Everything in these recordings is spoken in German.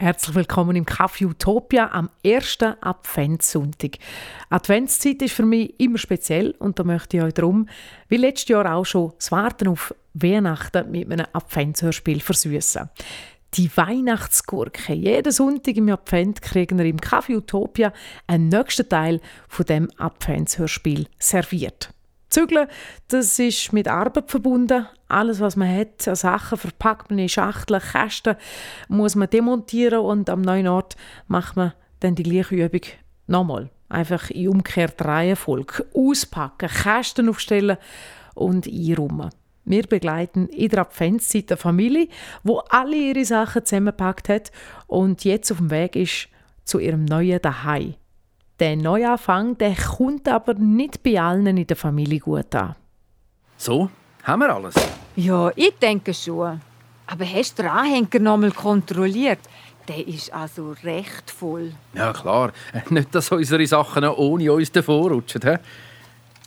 Herzlich willkommen im Café Utopia am ersten Adventssonntag. Adventszeit ist für mich immer speziell und da möchte ich euch darum, wie letztes Jahr auch schon, das Warten auf Weihnachten mit einem Adventshörspiel versüßen. Die Weihnachtsgurke. Jeden Sonntag im Advent kriegen wir im Café Utopia einen nächsten Teil von dem Adventshörspiel serviert. Zügeln, das ist mit Arbeit verbunden. Alles, was man hat, an Sachen verpackt man in Schachteln, Kästen, muss man demontieren und am neuen Ort macht man dann die gleiche Übung nochmal. Einfach in umgekehrter Reihenfolge. Auspacken, Kästen aufstellen und einräumen. Wir begleiten in der Adventszeit eine Familie, wo alle ihre Sachen zusammengepackt hat und jetzt auf dem Weg ist zu ihrem neuen Daheim. Der Neuanfang der kommt aber nicht bei allen in der Familie gut an. So, haben wir alles? Ja, ich denke schon. Aber hast du den Anhänger noch mal kontrolliert? Der ist also recht voll. Ja, klar. Nicht, dass unsere Sachen ohne uns davonrutschen. He?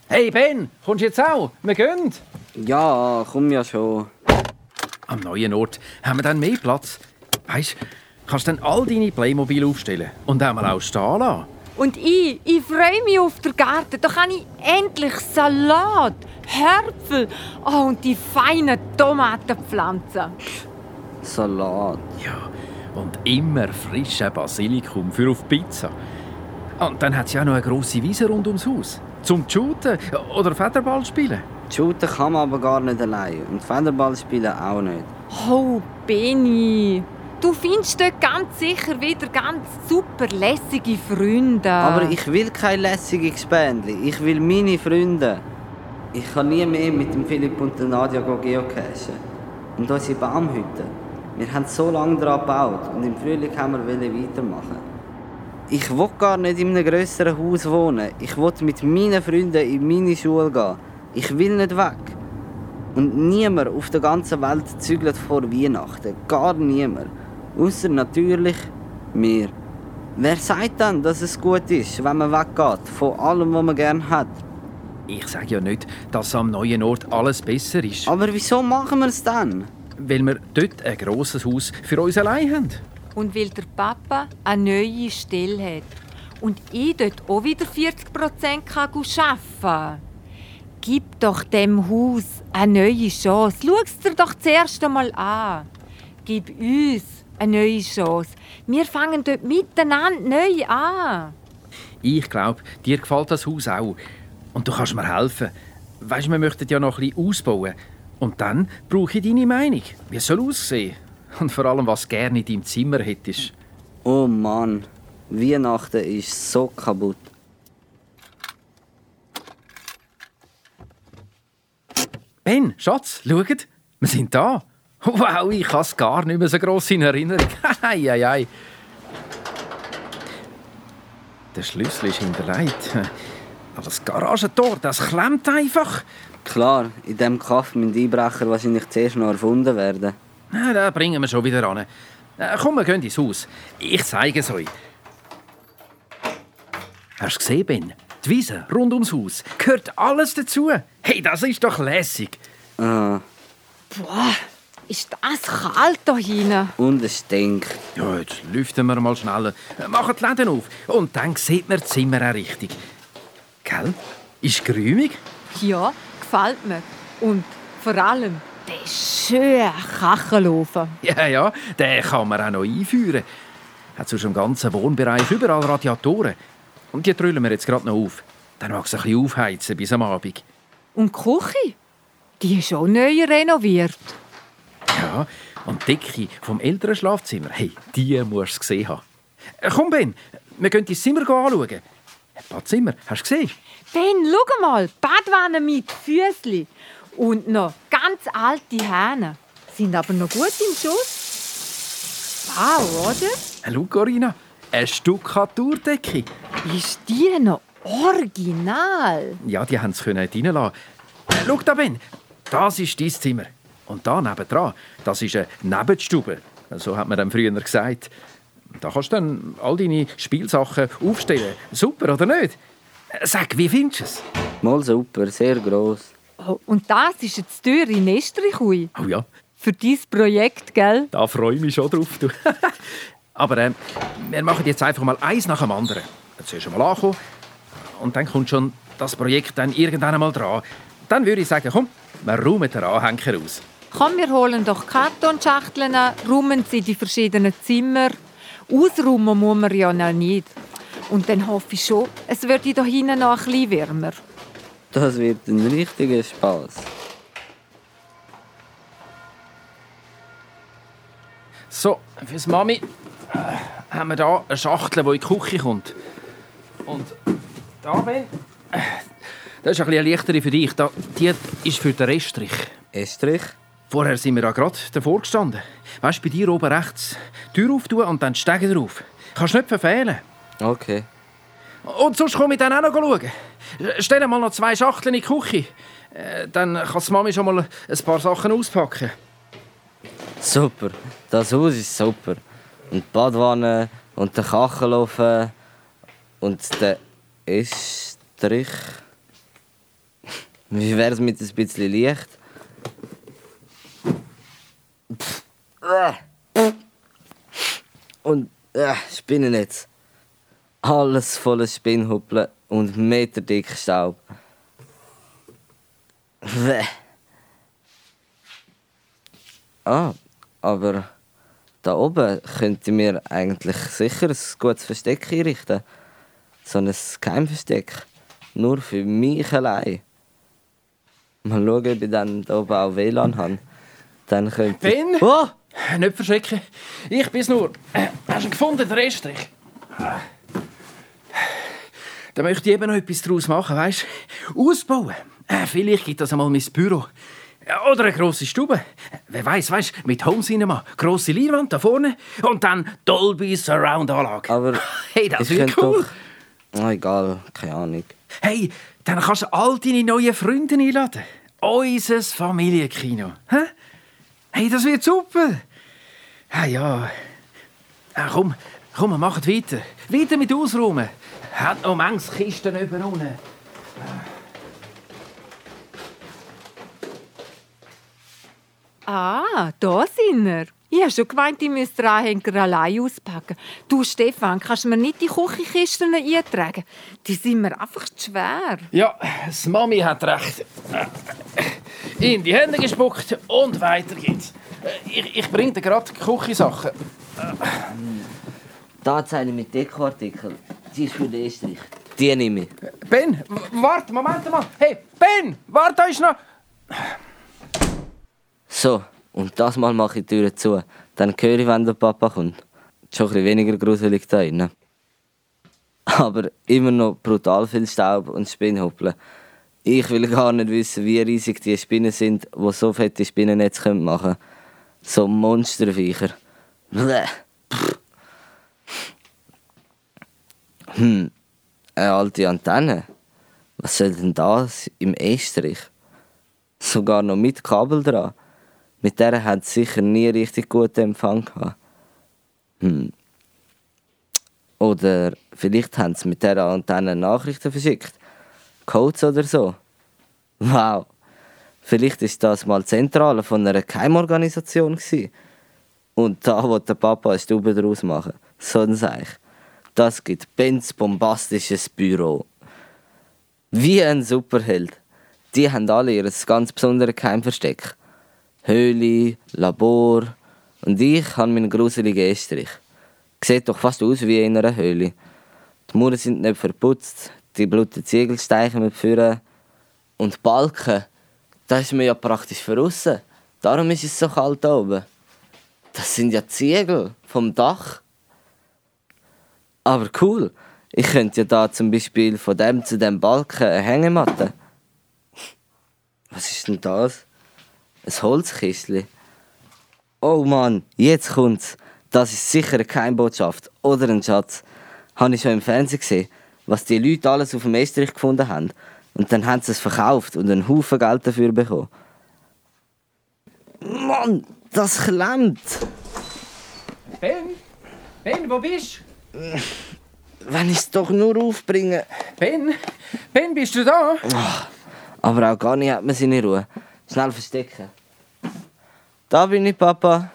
Hey Ben, kommst du jetzt auch? Wir gehen. Ja, komm ja schon. Am neuen Ort haben wir dann mehr Platz. Weißt, kannst dann all deine Playmobil aufstellen und einmal auch stehen lassen. Und ich, ich freue mich auf den Garten. Da kann ich endlich Salat, Hörpfel oh, und die feinen Tomaten pflanzen. Salat. Ja, und immer frischen Basilikum für auf Pizza. Und dann hat sie auch noch eine grosse Wiese rund ums Haus. Zum Shooten oder Federball spielen. Shooten kann man aber gar nicht allein. Und Federball spielen auch nicht. Oh, Benny. Du findest dort ganz sicher wieder ganz super lässige Freunde. Aber ich will keine lässige Gespendli. Ich will meine Freunde. Ich kann nie mehr mit dem Philipp und der Nadia geocachen. Und unsere Baumhütte. Wir haben so lange daran gebaut und im Frühling haben wir weitermachen. Ich will gar nicht in einem grösseren Haus wohnen. Ich will mit meinen Freunden in meine Schule gehen. Ich will nicht weg. Und niemand auf der ganzen Welt zügelt vor Weihnachten. Gar niemand. Außer natürlich mir. Wer sagt dann, dass es gut ist, wenn man weggeht von allem, was man gerne hat? Ich sage ja nicht, dass am neuen Ort alles besser ist. Aber wieso machen wir es dann? Weil wir dort ein grosses Haus für uns allein haben. Und weil der Papa eine neue Stelle hat. Und ich dort auch wieder 40 Prozent arbeiten kann. Gib doch dem Haus eine neue Chance. Schau es dir doch zuerst einmal an. Gib uns eine neue Chance. Wir fangen dort miteinander neu an. Ich glaube, dir gefällt das Haus auch. Und du kannst mir helfen. Weißt, wir möchten ja noch ein bisschen ausbauen. Und dann brauche ich deine Meinung. Wie es soll aussehen? Und vor allem, was gerne in deinem Zimmer hättest. Oh Mann, Weihnachten ist so kaputt. Ben, Schatz, schaut, wir sind da. Wow, ich habe es gar nicht mehr so gross in Erinnerung. Hei, hei, hei. Der Schlüssel ist hinterlegt. Aber das Garagentor, das klemmt einfach. Klar, in diesem Kaff müssen Einbrecher wahrscheinlich zuerst noch erfunden werden. Na, da bringen wir schon wieder an. Äh, komm, wir gehen ins Haus. Ich zeige es euch. Hast du gesehen, Ben? Die Wiese rund ums Haus. Gehört alles dazu. Hey, das ist doch lässig. Ah. Boah, ist das kalt da hinten. Und es stinkt. Ja, jetzt lüften wir mal schnell. Machen die Läden auf. Und dann sieht man das Zimmer auch richtig. Gell? Ist grümig? Ja, gefällt mir. Und vor allem der schöne Kachelofen. Ja, ja, den kann man auch noch einführen. Hat sonst im ganzen Wohnbereich überall Radiatoren. Und die trüllen wir jetzt gerade noch auf. Dann mag es ein bisschen aufheizen bis am Abend. Und die Küche? Die ist auch neu renoviert. Ja, und die Decke vom älteren Schlafzimmer, hey, die musst du gesehen haben. Äh, Komm, Ben, wir gehen ins Zimmer anschauen. Ein Badzimmer, hast du gesehen? Ben, schau mal, Badwanne mit Füßli. Und noch ganz alte Hähne. Sind aber noch gut im Schuss. Wow, oder? Äh, Schau, Corinna, eine Stuckaturdecke. Ist die noch original? Ja, die haben es reinlassen. Äh, Schau da, Ben, das ist dein Zimmer. Und da nebendran, das ist eine Nebenstube. So hat man dann früher gesagt. Da kannst du dann all deine Spielsachen aufstellen. Super, oder nicht? Sag, wie findest du es? Mal super, sehr gross. Oh, und das ist jetzt die Tür in. Oh ja, Für dein Projekt, gell? da freue ich mich schon drauf. Du. Aber äh, wir machen jetzt einfach mal eins nach dem anderen. Zuerst einmal ankommen und dann kommt schon das Projekt dann irgendwann einmal dran. Dann würde ich sagen, komm, wir räumen den Anhänger aus. Komm, wir holen doch Kartonschachteln, räumen sie in die verschiedenen Zimmer. Ausräumen muss man ja noch nicht. Und dann hoffe ich schon, es wird hier hinten noch ein bisschen wärmer. Das wird ein richtiger Spaß. So, fürs Mami äh, haben wir hier eine Schachtel, die in die Küche kommt. Und da, Ben, äh, das ist ein bisschen eine leichtere für dich. Da, die ist für den Reststrich. Estrich? Vorher sind wir ja gerade davor gestanden. Weißt du, bei dir oben rechts. Tür auftun und dann Stege drauf. Kannst nicht verfehlen. Okay. Und sonst komme ich dann auch noch schauen. Stell mal noch zwei Schachteln in die Küche. Äh, Dann kann die Mami schon mal ein paar Sachen auspacken. Super. Das Haus ist super. Und die Badwanne und der Kachelofen und der Estrich. Wie wäre es mit ein bisschen Licht? Und äh, Spinnennetz. Alles voller Spinnhuppeln und meterdick Staub. Bäh. Ah, aber da oben könnte mir eigentlich sicher ein gutes Versteck einrichten. So ein Geheimversteck. Nur für mich allein. Mal schauen, ob ich dann da oben auch WLAN habe. Dann könnte. Ben? Oh! Nicht verschrecken. Ich bin's nur. Hast du ihn gefunden, den Reststrich? Da möchte ich eben noch etwas daraus machen, weißt du? Ausbauen. Äh, vielleicht gibt das einmal mein Büro. Oder eine grosse Stube. Wer weiß, weißt du, mit Home Cinema. Grosse Leinwand da vorne und dann Dolby Surround Anlage. Aber Hey, das wird könnte cool. Doch... Oh, egal, keine Ahnung. Hey, dann kannst du all deine neuen Freunde einladen. Unser Familienkino. Hä? Hey, das wird super. Ah ja. Ah, komm, komm, wir machen weiter. Weiter mit Ausräumen. Hat noch manches Kisten über unten. Ah, da sind wir. Ich habe schon gemeint, ich müsste den Anhänger allein auspacken. Du, Stefan, kannst mir nicht die Küchenkisten eintragen? Die sind mir einfach zu schwer. Ja, das Mami hat recht. In die Hände gespuckt und weiter geht's. Ich, ich bringe dir gerade Küchensachen. Da Zeile mit Dekoartikeln. Die ist für den Estrich. Die nehme ich. Ben, warte, Moment mal. Hey, Ben, warte, da ist noch... So, und das Mal mache ich die Türe zu. Dann höre ich, wenn der Papa kommt. Schon ein bisschen weniger gruselig da drin. Aber immer noch brutal viel Staub und Spinnhuppeln. Ich will gar nicht wissen, wie riesig die Spinnen sind, die so fette Spinnennetze machen können. So Monsterviecher. Bleh. Hm, eine alte Antenne. Was soll denn das im Estrich? Sogar noch mit Kabel dran. Mit der hat sie sicher nie richtig guten Empfang gehabt. Hm. Oder vielleicht haben sie mit dieser Antenne Nachrichten verschickt. Codes oder so. Wow. Vielleicht ist das mal die Zentrale von einer Geheimorganisation gsi. Und da will der Papa eine Stube daraus machen. So ein Seich. Das gibt Benz bombastisches Büro. Wie ein Superheld. Die haben alle ihr ganz besonderes Geheimversteck. Höhle, Labor und ich habe meinen gruseligen Estrich. Sieht doch fast aus wie in einer Höhle. Die Mauern sind nicht verputzt, die blutigen Ziegel steichen mit Führer. Und Balken, das ist mir ja praktisch verrissen. Darum ist es so kalt da oben. Das sind ja Ziegel vom Dach. Aber cool, ich könnte ja da zum Beispiel von dem zu dem Balken eine Hängematte. Was ist denn das? Ein Holzkistli. Oh Mann, jetzt kommt's. Das ist sicher eine Geheimbotschaft oder ein Schatz. Habe ich schon im Fernsehen gesehen, was die Leute alles auf dem Estrich gefunden haben. Und dann haben sie es verkauft und einen Haufen Geld dafür bekommen. Mann, das klemmt. Ben? Ben, wo bist Wenn ich es doch nur aufbringe. du? Ben? Ben, bist du da? Aber auch gar nicht hat man seine Ruhe. Schnell verstecken. Da bin ich, Papa.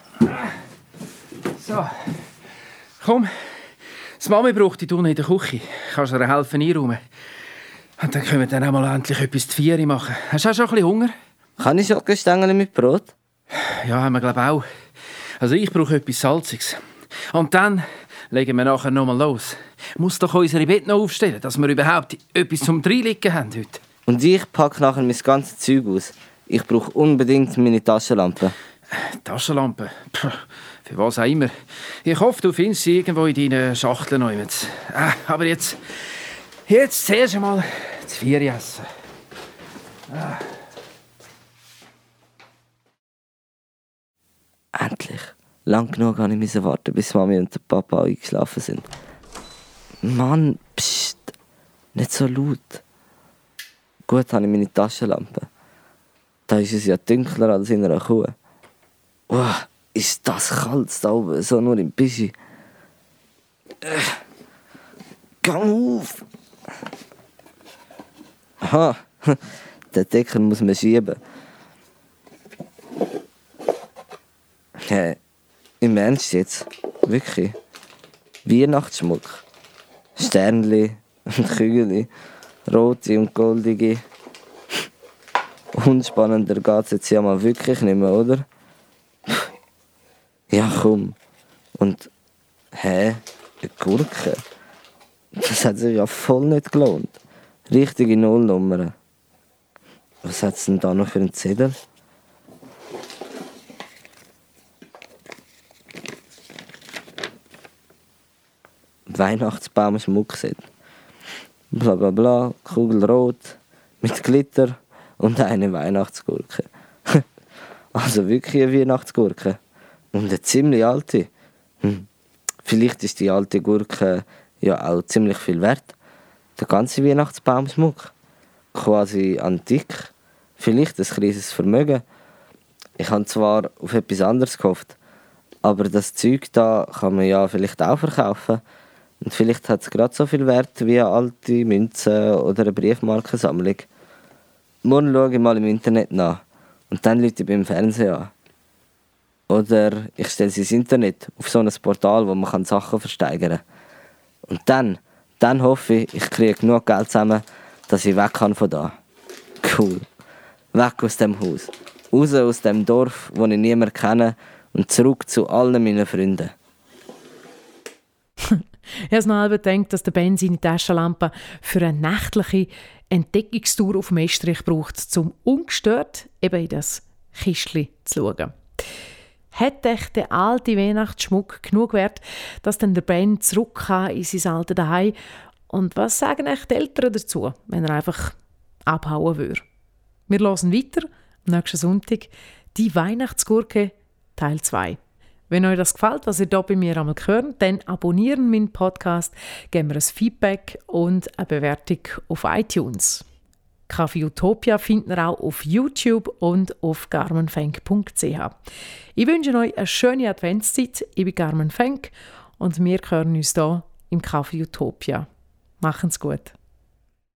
So. Komm, die Mami braucht dich unten in der Küche. Kannst du ihr helfen einräumen? Und dann können wir dann auch mal endlich etwas zu Vieri machen. Hast du auch schon ein bisschen Hunger? Kann ich Schokostängel mit Brot? Ja, haben wir glaube auch. Also ich brauche etwas Salziges. Und dann legen wir nachher noch mal los. Muss doch unsere Bett noch aufstellen, dass wir überhaupt etwas zum Dreinliegen haben heute. Und ich packe nachher mein ganzes Zeug aus. Ich brauche unbedingt meine Taschenlampe. Taschenlampe? Für was auch immer. Ich hoffe, du findest sie irgendwo in deinen Schachteln. Ah, aber jetzt, jetzt zuerst einmal das Vier essen. Ah. Endlich. Lang genug habe ich warten, bis Mami und Papa eingeschlafen sind. Mann, pst, nicht so laut. Gut habe ich meine Taschenlampe. Da ist es ja dunkler als in einer Kuh. Oh, ist das kalt da oben, so nur im Bischi. Äh, gang auf! Aha, den Deckel muss man schieben. Hey, im Ernst jetzt? Wirklich? Weihnachtsschmuck? Sternli und Kügel, rote und goldige. Unspannender geht es jetzt ja mal wirklich nicht mehr, oder? Ja, komm. Und, hä? Eine Gurke? Das hat sich ja voll nicht gelohnt. Richtige Nullnummern. Was hat es denn da noch für einen Zettel? Weihnachtsbaum Schmuckset. Bla bla bla, kugelrot, mit Glitter und eine Weihnachtsgurke. also wirklich eine Weihnachtsgurke. Und eine ziemlich alte. Hm. Vielleicht ist die alte Gurke ja auch ziemlich viel wert. Der ganze Weihnachtsbaumschmuck. Quasi antik. Vielleicht ein kleines Vermögen. Ich habe zwar auf etwas anderes gehofft, aber das Zeug da kann man ja vielleicht auch verkaufen. Und vielleicht hat es gerade so viel Wert wie eine alte Münze oder eine Briefmarkensammlung. Morgen schaue ich mal im Internet nach und dann Leute beim Fernsehen an. Oder ich stelle sie ins Internet auf so ein Portal, wo man Sachen versteigern kann. Und dann, dann hoffe ich, ich kriege genug Geld zusammen, dass ich weg kann von da. Cool. Weg aus dem Haus. Raus aus dem Dorf, wo ich niemand kenne und zurück zu allen meinen Freunden. Ich habe noch gedacht, dass der Ben seine Taschenlampe für eine nächtliche Entdeckungstour auf dem Estrich braucht, um ungestört eben in das Kistchen zu schauen. Hat echt der alte Weihnachtsschmuck genug wert, dass dann der Ben zurück kann in sein altes Daheim? Und was sagen echt die Eltern dazu, wenn er einfach abhauen würde? Wir hören weiter am nächsten Sonntag die Weihnachtsgurke Teil 2. Wenn euch das gefällt, was ihr hier bei mir einmal hört, dann abonnieren meinen Podcast, geben mir ein Feedback und eine Bewertung auf iTunes. Kaffee Utopia findet ihr auch auf YouTube und auf garmenfenk.ch. Ich wünsche euch eine schöne Adventszeit. Ich bin Carmen Fenk und wir hören uns hier im Kaffee Utopia. Machen's gut.